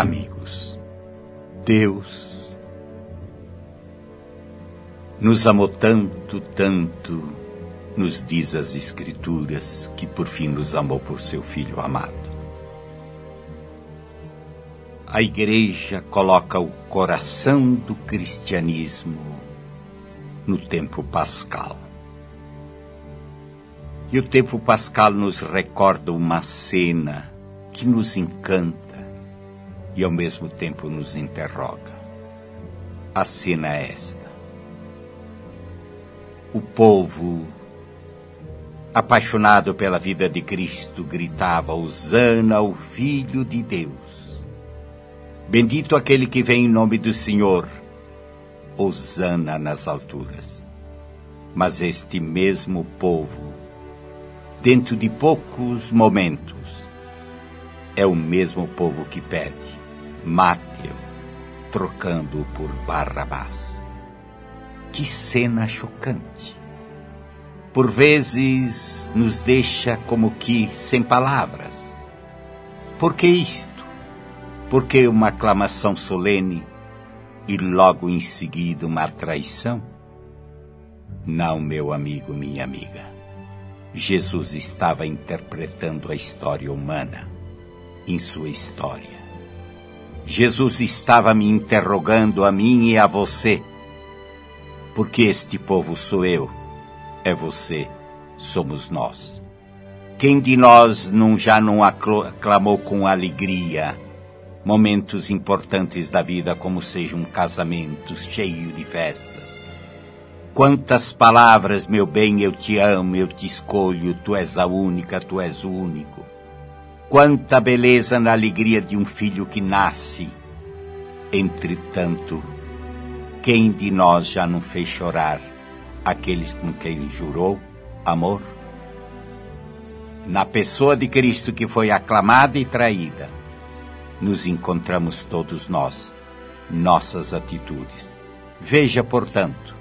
Amigos, Deus nos amou tanto, tanto, nos diz as Escrituras, que por fim nos amou por seu Filho amado. A Igreja coloca o coração do cristianismo no tempo pascal. E o tempo pascal nos recorda uma cena que nos encanta e ao mesmo tempo nos interroga. A cena é esta. O povo, apaixonado pela vida de Cristo, gritava: Hosana ao Filho de Deus. Bendito aquele que vem em nome do Senhor. Hosana nas alturas. Mas este mesmo povo, dentro de poucos momentos, é o mesmo povo que pede mate-o, trocando-o por Barrabás. Que cena chocante! Por vezes nos deixa como que sem palavras. Por que isto? Por que uma aclamação solene e logo em seguida uma traição? Não, meu amigo, minha amiga. Jesus estava interpretando a história humana em sua história. Jesus estava me interrogando a mim e a você. Porque este povo sou eu, é você, somos nós. Quem de nós não já não aclamou com alegria momentos importantes da vida, como seja um casamento cheio de festas? Quantas palavras, meu bem, eu te amo, eu te escolho, tu és a única, tu és o único. Quanta beleza na alegria de um filho que nasce. Entretanto, quem de nós já não fez chorar aqueles com quem jurou amor? Na pessoa de Cristo que foi aclamada e traída, nos encontramos todos nós, nossas atitudes. Veja, portanto,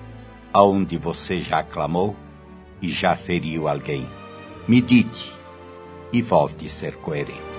aonde você já aclamou e já feriu alguém. Medite e volte a ser coerente.